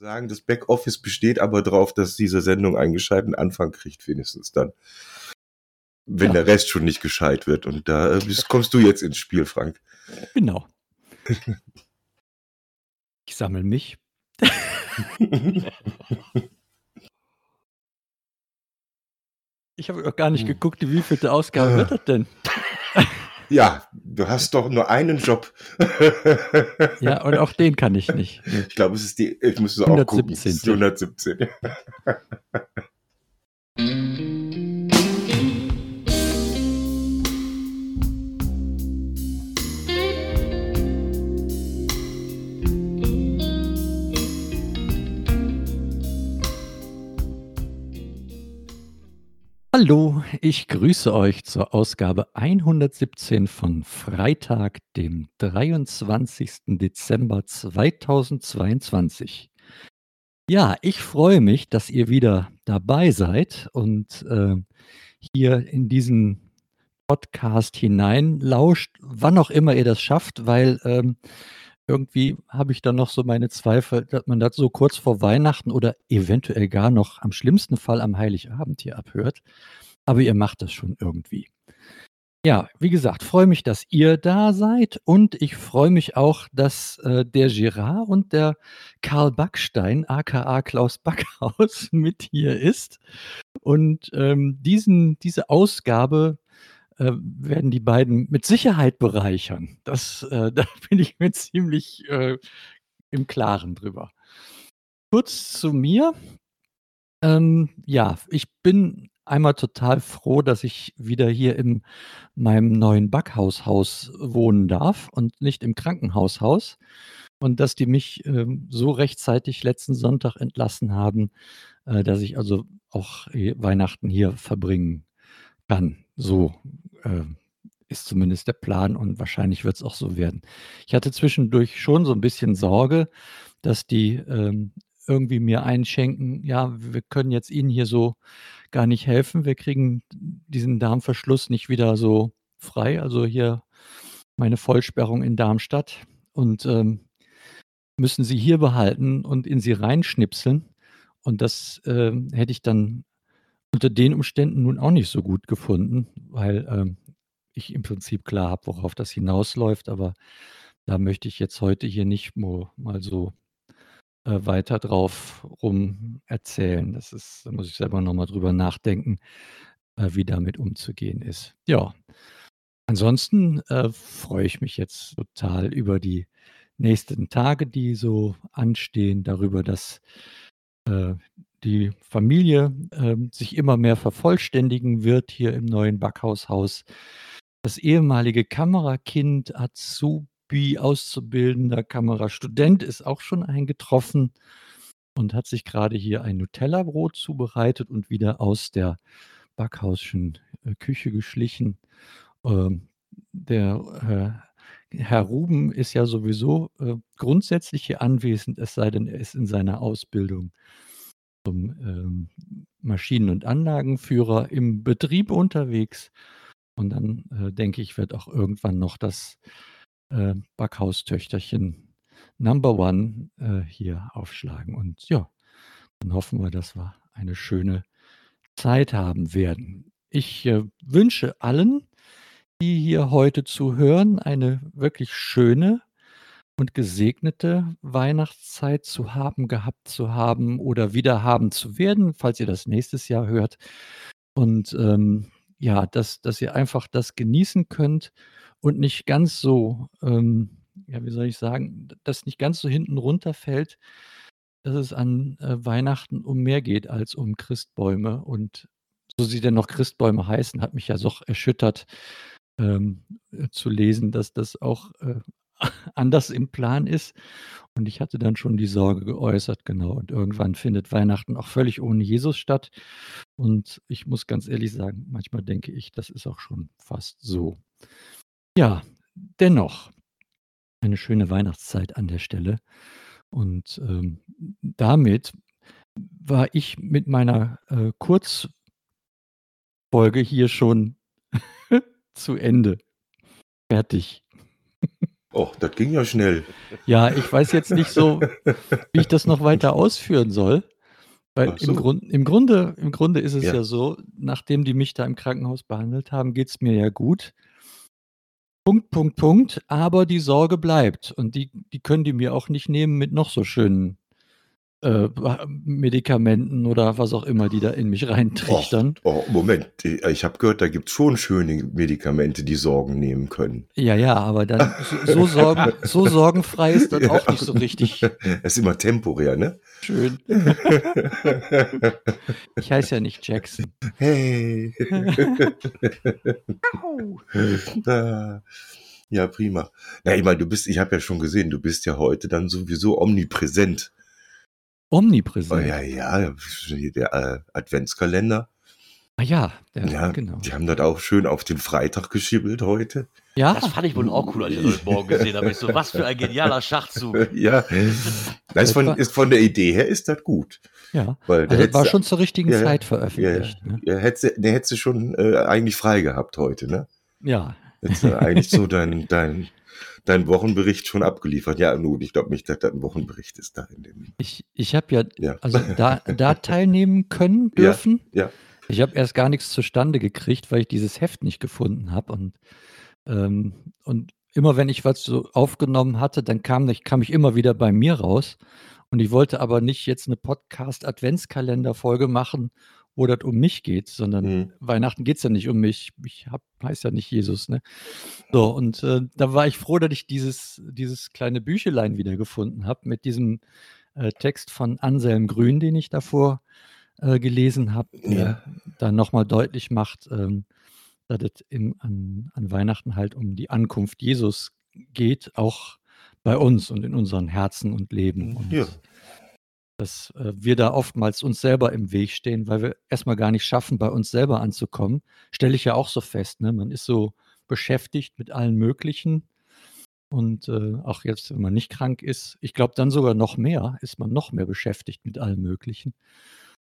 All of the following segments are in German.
sagen, das Backoffice besteht aber darauf, dass diese Sendung einen gescheiten Anfang kriegt, wenigstens dann. Wenn ja. der Rest schon nicht gescheit wird. Und da äh, kommst du jetzt ins Spiel, Frank. Genau. Ich sammle mich. ich habe gar nicht hm. geguckt, wie vielte Ausgabe wird das denn? Ja, du hast doch nur einen Job. ja, und auch den kann ich nicht. Ich glaube, es ist die, ich muss es auch gucken. 117. Hallo, ich grüße euch zur Ausgabe 117 von Freitag, dem 23. Dezember 2022. Ja, ich freue mich, dass ihr wieder dabei seid und äh, hier in diesen Podcast hineinlauscht, wann auch immer ihr das schafft, weil ähm, irgendwie habe ich dann noch so meine Zweifel, dass man das so kurz vor Weihnachten oder eventuell gar noch am schlimmsten Fall am Heiligabend hier abhört. Aber ihr macht das schon irgendwie. Ja, wie gesagt, freue mich, dass ihr da seid und ich freue mich auch, dass äh, der Girard und der Karl Backstein, aka Klaus Backhaus, mit hier ist. Und ähm, diesen, diese Ausgabe äh, werden die beiden mit Sicherheit bereichern. Das, äh, da bin ich mir ziemlich äh, im Klaren drüber. Kurz zu mir. Ähm, ja, ich bin einmal total froh, dass ich wieder hier in meinem neuen Backhaushaus wohnen darf und nicht im Krankenhaushaus. Und dass die mich ähm, so rechtzeitig letzten Sonntag entlassen haben, äh, dass ich also auch äh, Weihnachten hier verbringen kann. So äh, ist zumindest der Plan und wahrscheinlich wird es auch so werden. Ich hatte zwischendurch schon so ein bisschen Sorge, dass die ähm, irgendwie mir einschenken, ja, wir können jetzt Ihnen hier so gar nicht helfen. Wir kriegen diesen Darmverschluss nicht wieder so frei. Also hier meine Vollsperrung in Darmstadt und ähm, müssen Sie hier behalten und in Sie reinschnipseln. Und das äh, hätte ich dann unter den Umständen nun auch nicht so gut gefunden, weil ähm, ich im Prinzip klar habe, worauf das hinausläuft, aber da möchte ich jetzt heute hier nicht mal so, äh, weiter drauf rum erzählen. Das ist da muss ich selber noch mal drüber nachdenken, äh, wie damit umzugehen ist. Ja. Ansonsten, äh, freue ich mich jetzt total über die nächsten Tage, die so anstehen, darüber, dass, äh, die Familie, ähm, sich immer mehr vervollständigen wird hier im neuen Backhaushaus. Das ehemalige Kamerakind, Azubi, Auszubildender, Kamerastudent ist auch schon eingetroffen und hat sich gerade hier ein Nutella-Brot zubereitet und wieder aus der Backhausschen, äh, Küche geschlichen. Ähm, der, äh, Herr Ruben ist ja sowieso, äh, grundsätzlich hier anwesend, es sei denn, er ist in seiner Ausbildung zum, ähm, Maschinen und Anlagenführer im Betrieb unterwegs. Und dann, äh, denke ich, wird auch irgendwann noch das, äh, Backhaustöchterchen Number One, äh, hier aufschlagen. Und ja, dann hoffen wir, dass wir eine schöne Zeit haben werden. Ich, äh, wünsche allen, die hier heute zuhören, eine wirklich schöne und gesegnete Weihnachtszeit zu haben, gehabt zu haben oder wieder haben zu werden, falls ihr das nächstes Jahr hört. Und ähm, ja, dass, dass ihr einfach das genießen könnt und nicht ganz so, ähm, ja, wie soll ich sagen, dass nicht ganz so hinten runterfällt, dass es an äh, Weihnachten um mehr geht als um Christbäume. Und so sie denn noch Christbäume heißen, hat mich ja doch erschüttert ähm, äh, zu lesen, dass das auch äh, anders im Plan ist. Und ich hatte dann schon die Sorge geäußert, genau. Und irgendwann findet Weihnachten auch völlig ohne Jesus statt. Und ich muss ganz ehrlich sagen, manchmal denke ich, das ist auch schon fast so. Ja, dennoch eine schöne Weihnachtszeit an der Stelle. Und ähm, damit war ich mit meiner äh, Kurzfolge hier schon zu Ende. Fertig. Oh, das ging ja schnell. Ja, ich weiß jetzt nicht so, wie ich das noch weiter ausführen soll. Weil so. im, Grund, im, Grunde, im Grunde ist es ja. Ja. so, nachdem die mich da im Krankenhaus behandelt haben, geht es mir ja gut. Punkt, Punkt, Punkt. Aber die Sorge bleibt. Und die, die können die mir auch nicht nehmen mit noch so schönen äh, Medikamenten oder was auch immer, die da in mich reintrichtern. Oh, Moment, ich habe gehört, da gibt es schon schöne Medikamente, die Sorgen nehmen können. Ja, ja, aber dann so, so, sorgen, so sorgenfrei ist das auch nicht so richtig Das ist immer temporär, ne? schön. Ich heiße ja nicht Jackson. Hey. Ah, ja, prima. Na, ich meine, du bist, ich habe ja schon gesehen, du bist ja heute dann sowieso omnipräsent. Oh, Omnipräsent. ja, ja, der äh, Adventskalender. Ah ja, der, Ja, genau. die haben das auch schön auf den Freitag geschibbelt heute. Ja, Das fand ich wohl auch cool, als ich das heute Morgen gesehen habe. Ich so, was für ein genialer Schachzug. Ja, das ist von, ist von der Idee her ist das gut. ja. Weil Also war schon zur richtigen Ja, ja. Zeit ja, veröffentlicht. Ne? ja, hättest, du- der hättest du schon äh, eigentlich frei gehabt heute, ne? Ja. Hättest du eigentlich so dein, dein, dein Wochenbericht schon abgeliefert. Ja, nun, ich glaube nicht, dass das ein Wochenbericht ist da in dem. Ich, ich habe ja, Ja. also da, da teilnehmen können Ja, dürfen. ja. Ich habe erst gar nichts zustande gekriegt, weil ich dieses Heft nicht gefunden habe. Und, ähm, und immer wenn ich was so aufgenommen hatte, dann kam ich, kam ich immer wieder bei mir raus. Und ich wollte aber nicht jetzt eine Podcast-Adventskalender-Folge machen, wo das um mich geht, sondern Mhm. Weihnachten geht es ja nicht um mich. Ich hab, heißt ja nicht Jesus, ne? So, und äh, da war ich froh, dass ich dieses, dieses kleine Büchelein wiedergefunden habe mit diesem äh, Text von Anselm Grün, den ich davor äh, gelesen habe, der Ja. dann nochmal deutlich macht, ähm, dass es an, an Weihnachten halt um die Ankunft Jesus geht, auch bei uns und in unseren Herzen und Leben. Und Ja. Dass äh, wir da oftmals uns selber im Weg stehen, weil wir erstmal gar nicht schaffen, bei uns selber anzukommen. Stelle ich ja auch so fest. Ne? Man ist so beschäftigt mit allen möglichen. Und äh, auch jetzt, wenn man nicht krank ist, ich glaube dann sogar noch mehr, ist man noch mehr beschäftigt mit allem Möglichen.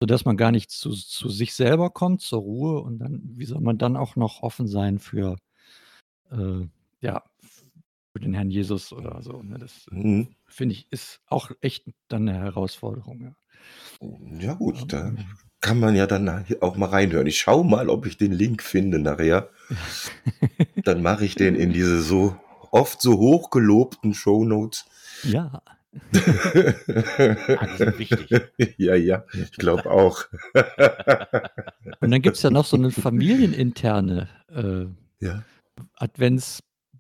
Sodass man gar nicht zu, zu sich selber kommt, zur Ruhe. Und dann, wie soll man dann auch noch offen sein für, äh, ja, für den Herrn Jesus oder so. Ne? Das Mhm. finde ich, ist auch echt dann eine Herausforderung. Ja. Ja gut, da Ähm, kann man ja dann auch mal reinhören. Ich schaue mal, ob ich den Link finde nachher. Dann mache ich den in diese so oft so hochgelobten Shownotes. ja, Ah, wichtig. ja, ja, ich glaube auch. und dann gibt es ja noch so eine familieninterne äh, ja.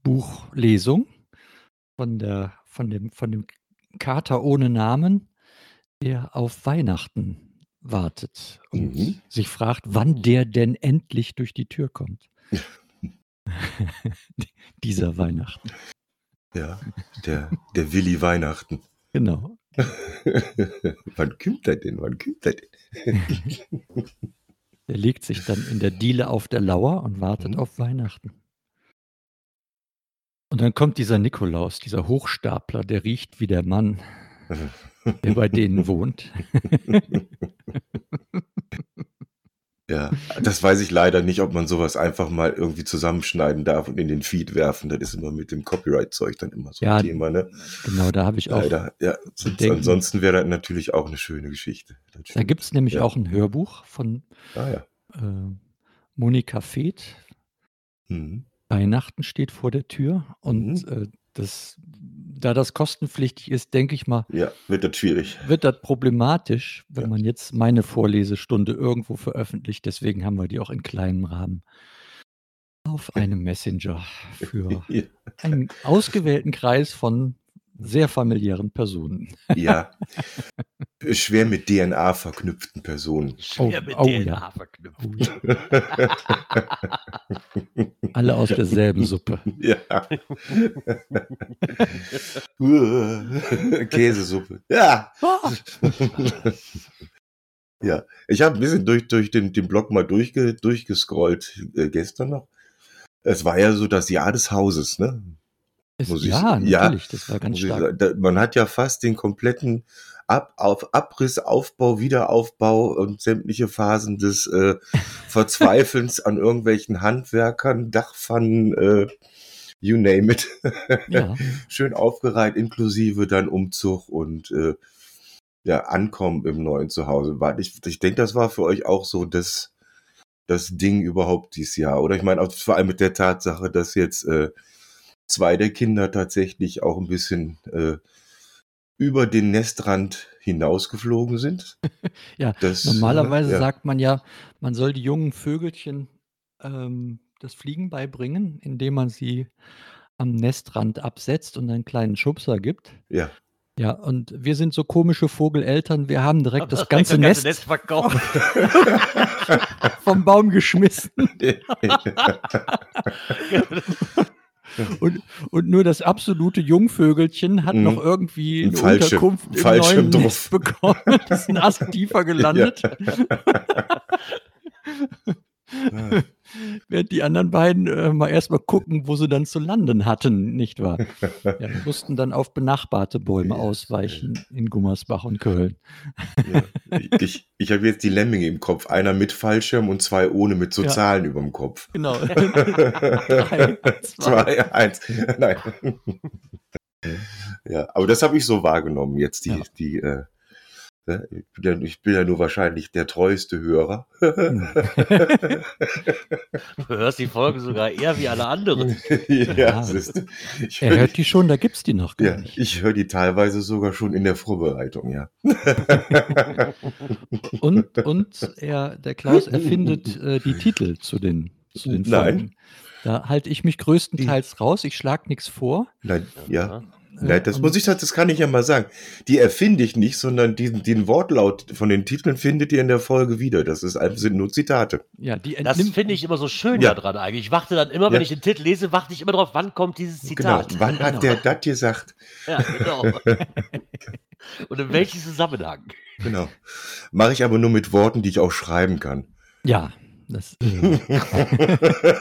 Adventsbuchlesung von, der, von, dem, von dem Kater ohne Namen, der auf Weihnachten wartet und Mhm. sich fragt, wann der denn endlich durch die Tür kommt. Dieser Weihnachten. Ja, der, der Willi Weihnachten. Genau. Wann kommt er denn? Wann kommt er denn? Der legt sich dann in der Diele auf der Lauer und wartet Mhm. auf Weihnachten. Und dann kommt dieser Nikolaus, dieser Hochstapler, der riecht wie der Mann, der bei denen wohnt. Ja, das weiß ich leider nicht, ob man sowas einfach mal irgendwie zusammenschneiden darf und in den Feed werfen. Das ist immer mit dem Copyright-Zeug dann immer so Ja, ein Thema, ne? Genau, da habe ich auch. Leider, ja. Sonst, ansonsten wäre das natürlich auch eine schöne Geschichte. Da gibt es nämlich Ja. auch ein Hörbuch von Ah ja. äh, Monika Feeth. Mhm. Weihnachten steht vor der Tür. Und äh, das, da das kostenpflichtig ist, denke ich mal, Ja, wird das schwierig. wird das problematisch, wenn Ja. man jetzt meine Vorlesestunde irgendwo veröffentlicht. Deswegen haben wir die auch in kleinem Rahmen auf einem Messenger für Ja. einen ausgewählten Kreis von sehr familiären Personen. ja. Schwer mit DNA verknüpften Personen. Schwer Oh, mit oh, DNA ja. verknüpft. Alle aus derselben Suppe. Ja. Käsesuppe. Ja. ja. Ich habe ein bisschen durch, durch den, den Blog mal durchge, durchgescrollt äh, gestern noch. Es war ja so das Jahr des Hauses, ne? Es, Muss ich- ja, ja, natürlich, das war ganz ich stark. sagen, da, man hat ja fast den kompletten Ab, auf Abriss, Aufbau, Wiederaufbau und sämtliche Phasen des äh, Verzweifelns an irgendwelchen Handwerkern, Dachpfannen, äh, you name it. Ja. Schön aufgereiht, inklusive dann Umzug und äh, ja, Ankommen im neuen Zuhause. Ich ich denke, das war für euch auch so das, das Ding überhaupt dieses Jahr. Oder ich meine, vor allem mit der Tatsache, dass jetzt äh, zwei der Kinder tatsächlich auch ein bisschen äh, über den Nestrand hinausgeflogen sind. Ja, Das, Normalerweise äh, ja. sagt man ja, man soll die jungen Vögelchen ähm, das Fliegen beibringen, indem man sie am Nestrand absetzt und einen kleinen Schubser gibt. Ja. Ja, und wir sind so komische Vogeleltern, wir haben direkt das Direkt ganze Nest Nest verkauft. vom Baum geschmissen und, und nur das absolute Jungvögelchen hat Mhm. noch irgendwie Ein eine Fallschirm- Unterkunft im Fallschirm neuen bekommen. Das ist ein Ast tiefer gelandet. Ja. Während die anderen beiden äh, mal erstmal gucken, wo sie dann zu landen hatten, nicht wahr? Ja, die mussten dann auf benachbarte Bäume ausweichen in Gummersbach und Köln. Ja. Ich, ich habe jetzt die Lemminge im Kopf. Einer mit Fallschirm und zwei ohne mit so Ja. Zahlen über dem Kopf. Genau. Drei, zwei. Zwei, eins. Nein. Ja, aber das habe ich so wahrgenommen jetzt, die, die, äh, ich bin, ja, ich bin ja nur wahrscheinlich der treueste Hörer. Hm. Du hörst die Folge sogar eher wie alle anderen. ja, Ja. ich Er hört die schon, da gibt's die noch gar ja, nicht. ich höre die teilweise sogar schon in der Vorbereitung, ja. Und, und er, der Klaus erfindet äh, die Titel zu den, zu den Nein. Folgen. Da halte ich mich größtenteils raus. Ich schlage nichts vor. Nein, ja. Nein, das muss ich, das kann ich ja mal sagen. Die erfinde ich nicht, sondern diesen, den Wortlaut von den Titeln findet ihr in der Folge wieder. Das ist, sind nur Zitate. Ja, die Das finde ich immer so schön Ja. daran eigentlich. Ich warte dann immer, wenn Ja. ich den Titel lese, warte ich immer drauf, wann kommt dieses Genau. Zitat. Wann hat der das gesagt? Ja, genau. Und in welchem Zusammenhang? Genau. Mache ich aber nur mit Worten, die ich auch schreiben kann. ja, das äh,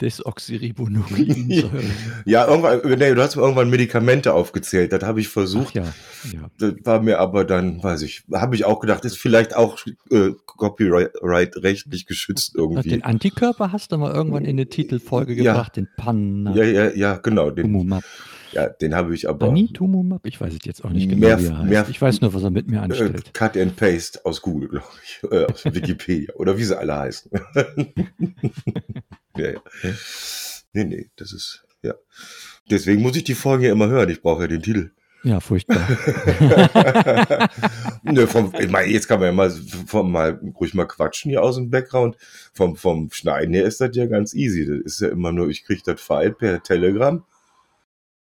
Desoxyribonukleinsäure. ja, irgendwann, nee, du hast mir irgendwann Medikamente aufgezählt. Das habe ich versucht. ja, ja. Das war mir aber dann, weiß ich, habe ich auch gedacht, ist vielleicht auch äh, copyright-rechtlich geschützt irgendwie. Den Antikörper hast du mal irgendwann in eine Titelfolge Ja. gebracht, den Panna. Ja, ja, ja, genau. Den, Tumumab. Ja, den habe ich aber Panitumumab? Ich weiß es jetzt auch nicht genau, Mehr- heißt. mehr- ich weiß nur, was er mit mir äh, anstellt. Cut and Paste aus Google, glaube ich. Äh, aus Wikipedia. Oder wie sie alle heißen. ja, ja. Nee, nee, das ist, ja. Deswegen muss ich die Folge ja immer hören. Ich brauche ja den Titel. Ja, furchtbar. Nö, vom, ich meine, jetzt kann man ja mal, vom, mal ruhig mal quatschen hier aus dem Background. Vom, vom Schneiden her ist das ja ganz easy. Das ist ja immer nur, ich kriege das File per Telegram.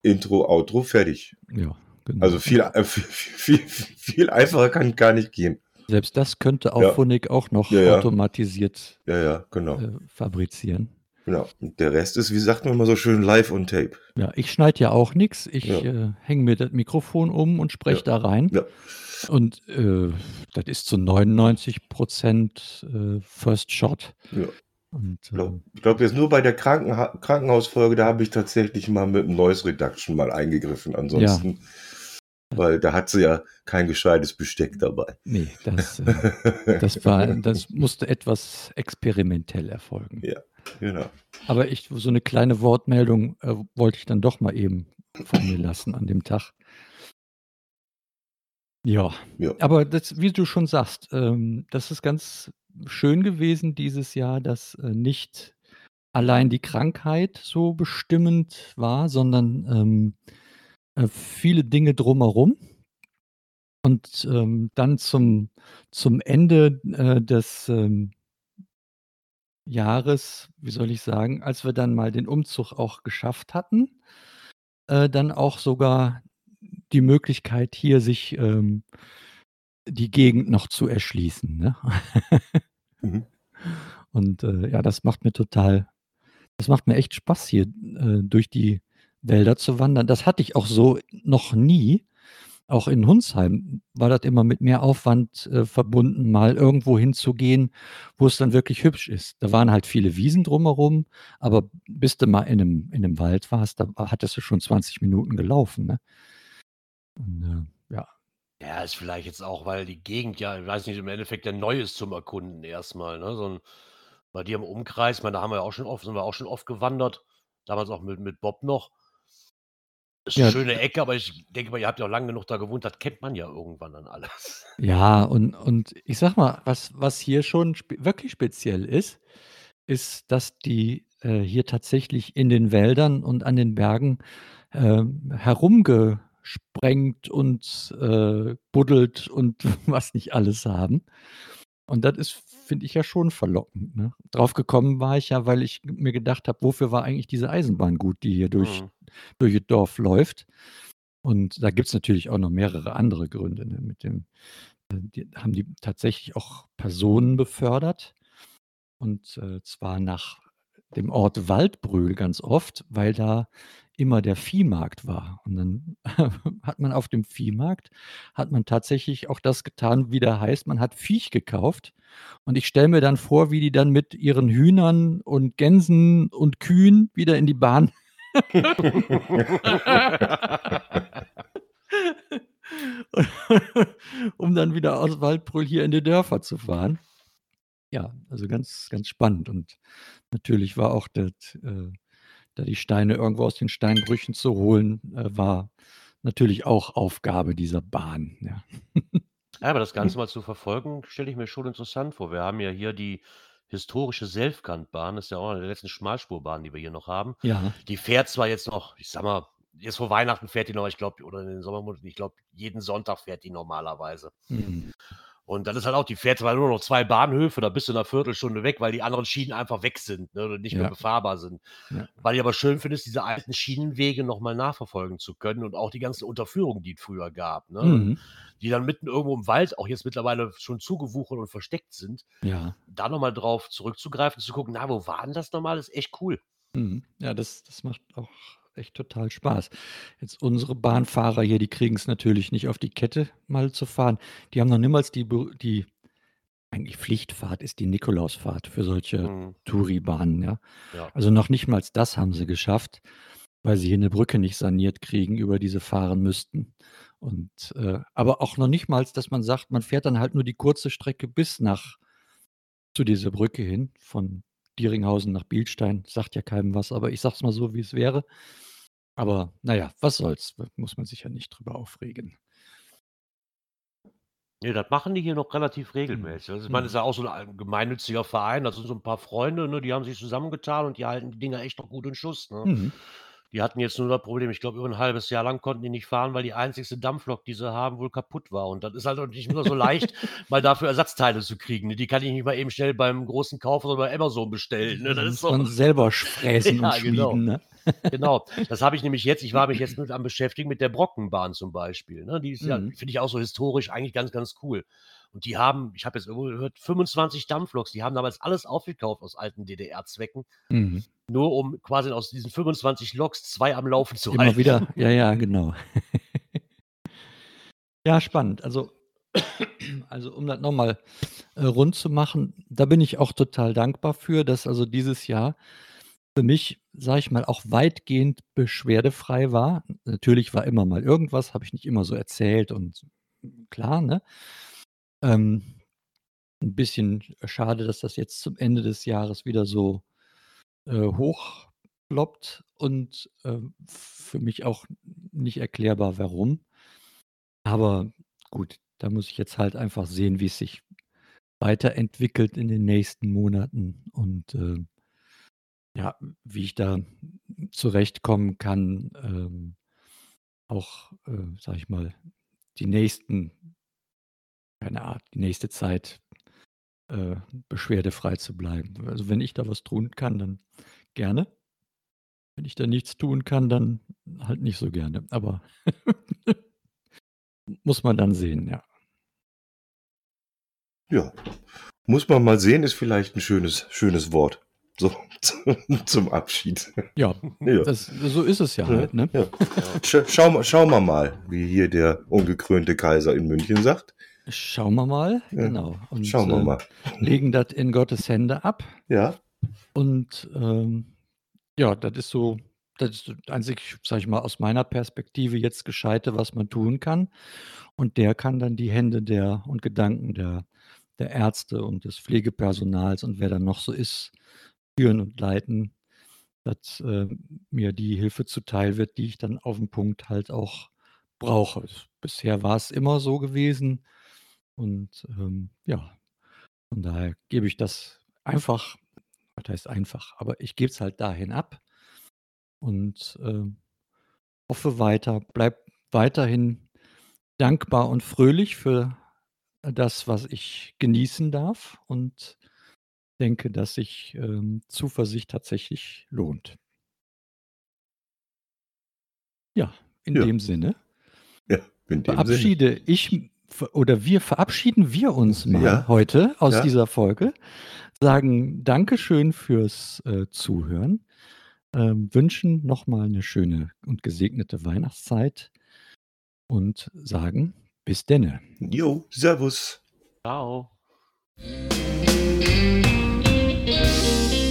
Intro, Outro, fertig. ja, genau. Also viel, äh, viel, viel, viel einfacher kann gar nicht gehen. Selbst das könnte auch Ja. Phonik auch noch Ja, ja. automatisiert Ja, ja, genau. äh, fabrizieren. genau. Und der Rest ist, wie sagt man immer so schön, live on tape. Ja, ich schneide ja auch nichts. Ich äh, hänge mir das Mikrofon um und spreche da rein. Ja. Und äh, das ist zu 99 Prozent äh, First Shot. Ja. Und, Ich glaube, glaub jetzt nur bei der Krankenha Krankenhausfolge, da habe ich tatsächlich mal mit dem Noise Reduction mal eingegriffen. Ansonsten, weil da hat sie ja kein gescheites Besteck dabei. nee, das, äh, das, war, das musste etwas experimentell erfolgen. Ja. Genau. Aber ich, so eine kleine Wortmeldung äh, wollte ich dann doch mal eben von mir lassen an dem Tag. Ja, Ja. aber das, wie du schon sagst, ähm, das ist ganz schön gewesen dieses Jahr, dass äh, nicht allein die Krankheit so bestimmend war, sondern ähm, äh, viele Dinge drumherum. Und ähm, dann zum, zum Ende äh, des ähm, Jahres, wie soll ich sagen, als wir dann mal den Umzug auch geschafft hatten, äh, dann auch sogar die Möglichkeit hier sich ähm, die Gegend noch zu erschließen. Ne? Mhm. Und äh, ja, das macht mir total, das macht mir echt Spaß hier äh, durch die Wälder zu wandern. Das hatte ich auch so noch nie. Auch in Hunsheim war das immer mit mehr Aufwand äh, verbunden, mal irgendwo hinzugehen, wo es dann wirklich hübsch ist. Da waren halt viele Wiesen drumherum, aber bis du mal in einem, in einem Wald warst, da hattest du schon 20 Minuten gelaufen. Ne? Und, äh, ja, Ja, ist vielleicht jetzt auch, weil die Gegend ja, ich weiß nicht, im Endeffekt ja neu ist zum Erkunden erstmal. Ne? So ein, bei dir im Umkreis, meine, da haben wir ja auch schon oft, sind wir auch schon oft gewandert. damals auch mit mit Bob noch. Ist 'ne Ja. schöne Ecke, aber ich denke mal, ihr habt ja auch lang genug da gewohnt, das kennt man ja irgendwann dann alles. Ja, und und ich sage mal, was was hier schon spe wirklich speziell ist, ist, dass die, äh, hier tatsächlich in den Wäldern und an den Bergen, ähm, herumgesprengt und, äh, buddelt und was nicht alles haben. Und das ist, finde ich ja schon verlockend, ne? Drauf gekommen war ich ja, weil ich mir gedacht habe: „Wofür war eigentlich diese Eisenbahn gut, die hier durch Mhm. durch das Dorf läuft?“ Und da gibt's natürlich auch noch mehrere andere Gründe, ne? Mit dem äh, die haben die tatsächlich auch Personen befördert und, äh, zwar nach dem Ort Waldbröl ganz oft, weil da immer der Viehmarkt war. Und dann hat man auf dem Viehmarkt hat man tatsächlich auch das getan, wie der heißt, man hat Viech gekauft. Und ich stelle mir dann vor, wie die dann mit ihren Hühnern und Gänsen und Kühen wieder in die Bahn um dann wieder aus Waldbröl hier in die Dörfer zu fahren. Ja, also ganz ganz spannend und natürlich war auch das, äh da die Steine irgendwo aus den Steinbrüchen zu holen, äh, war natürlich auch Aufgabe dieser Bahn, ja. Ja, aber das Ganze mal zu verfolgen, stelle ich mir schon interessant vor. Wir haben ja hier die historische Selfkantbahn, das ist ja auch eine der letzten Schmalspurbahnen, die wir hier noch haben. Ja. Die fährt zwar jetzt noch, ich sage mal jetzt vor Weihnachten fährt die noch, ich glaube oder in den Sommermonaten, ich glaube, jeden Sonntag fährt die normalerweise. Mhm. Und dann ist halt auch die fährt zwar nur noch 2 Bahnhöfe, da bist du in 'ner Viertelstunde weg, weil die anderen Schienen einfach weg sind, ne, und nicht mehr Ja. befahrbar sind. Ja. Was ich aber schön finde, ist, diese alten Schienenwege noch mal nachverfolgen zu können und auch die ganzen Unterführungen, die es früher gab, ne? Mhm. Die dann mitten irgendwo im Wald auch jetzt mittlerweile schon zugewuchert und versteckt sind. Ja. Da noch mal drauf zurückzugreifen, zu gucken: „Na, wo war denn das nochmal?“ Ist echt cool. Mhm. Ja, das das macht auch echt total Spaß. Jetzt unsere Bahnfahrer hier, die kriegen's natürlich nicht auf die Kette, mal zu fahren. Die haben noch niemals die Be die eigentlich Pflichtfahrt ist die Nikolausfahrt für solche Mhm. Touribahnen, ja. Ja. Also, noch nicht mal das haben sie geschafft, weil sie hier 'ne Brücke nicht saniert kriegen, über die sie fahren müssten. Und, äh aber auch noch nicht mal, dass man sagt, man fährt dann halt nur die kurze Strecke bis nach zu dieser Brücke hin, von Dieringhausen nach Bilstein. Sagt ja keinem was, aber ich sage es mal so, wie es wäre. Aber na ja, was soll's? Muss man sich ja nicht drüber aufregen. Ne, das machen die hier noch relativ Mhm. regelmäßig. Also, ich meine, das ist Mhm. ja auch so ein gemeinnütziger Verein. Das sind so 'n paar Freunde, ne, die haben sich zusammengetan und die halten die Dinger echt noch gut in Schuss, ne? Mhm. Die hatten jetzt nur das Problem, ich glaube, über 'n halbes Jahr lang konnten die nicht fahren, weil die einzigste Dampflok, die sie haben, wohl kaputt war. Und das ist halt auch nicht immer so leicht, mal dafür Ersatzteile zu kriegen, ne? Die kann ich nicht mal eben schnell beim großen Kaufhaus oder bei Amazon bestellen, ne? Da Das ist muss so man selber fräsen und Ja, genau. schmieden, ne? Genau. Das habe ich nämlich jetzt ich war mich jetzt mit am beschäftigen mit der Brockenbahn zum Beispiel, ne? Die ist ja Mhm. finde ich auch so historisch eigentlich ganz, ganz cool. Und die haben ich habe jetzt irgendwo gehört, 25 Dampfloks. Die haben damals alles aufgekauft aus alten DDR-Zwecken, Mhm. nur um quasi aus diesen 25 Loks 2 am Laufen zu Immer halten. wieder ja, ja, genau. Ja, spannend. Also also, um das noch mal, äh, rund zu machen, da bin ich auch total dankbar für, dass also dieses Jahr für mich, sage ich mal, auch weitgehend beschwerdefrei war. Natürlich war immer mal irgendwas, habe ich nicht immer so erzählt und klar, ne? Ähm, 'n bisschen schade, dass das jetzt zum Ende des Jahres wieder so, äh, hochploppt und, ähm, für mich auch nicht erklärbar, warum. Aber gut, da muss ich jetzt halt einfach sehen, wie's sich weiterentwickelt in den nächsten Monaten und, äh, ja, wie ich da zurechtkommen kann, ähm, auch, äh, sage ich mal, die nächsten keine Art die nächste Zeit, äh, beschwerdefrei zu bleiben. Also, wenn ich da was tun kann, dann gerne. Wenn ich da nichts tun kann, dann halt nicht so gerne. Aber muss man dann sehen, ja. Ja. Muss man mal sehen, ist vielleicht 'n schönes schönes Wort. So zum Abschied. Ja, Ja. das so ist es ja Ja, halt, ne? ja. Sch schau schauen wir mal, wie hier der ungekrönte Kaiser in München sagt. Schauen wir mal, Ja, genau. Und, schauen wir äh, mal. legen das in Gottes Hände ab. Ja. Und, ähm, ja, das ist so das ist das einzig, sage ich mal, aus meiner Perspektive jetzt Gescheite, was man tun kann. Und der kann dann die Hände der und Gedanken der der Ärzte und des Pflegepersonals und wer da noch so ist, führen und leiten. dass äh, mir die Hilfe zuteil wird, die ich dann auf dem Punkt halt auch brauche. Bisher war es immer so gewesen und ähm, ja, von daher gebe ich das einfach, was heißt einfach, aber ich gebe es halt dahin ab und äh, hoffe weiter, bleib weiterhin dankbar und fröhlich für das, was ich genießen darf und denke, dass sich ähm, Zuversicht tatsächlich lohnt. Ja, in Ja. dem Sinne Ja, in dem Sinne. verabschiede ich oder wir verabschieden wir uns mal Ja. heute aus Ja. dieser Folge, sagen Dankeschön fürs äh, Zuhören, ähm, wünschen nochmal eine schöne und gesegnete Weihnachtszeit und sagen bis denne. Jo, Servus. Ciao. Thank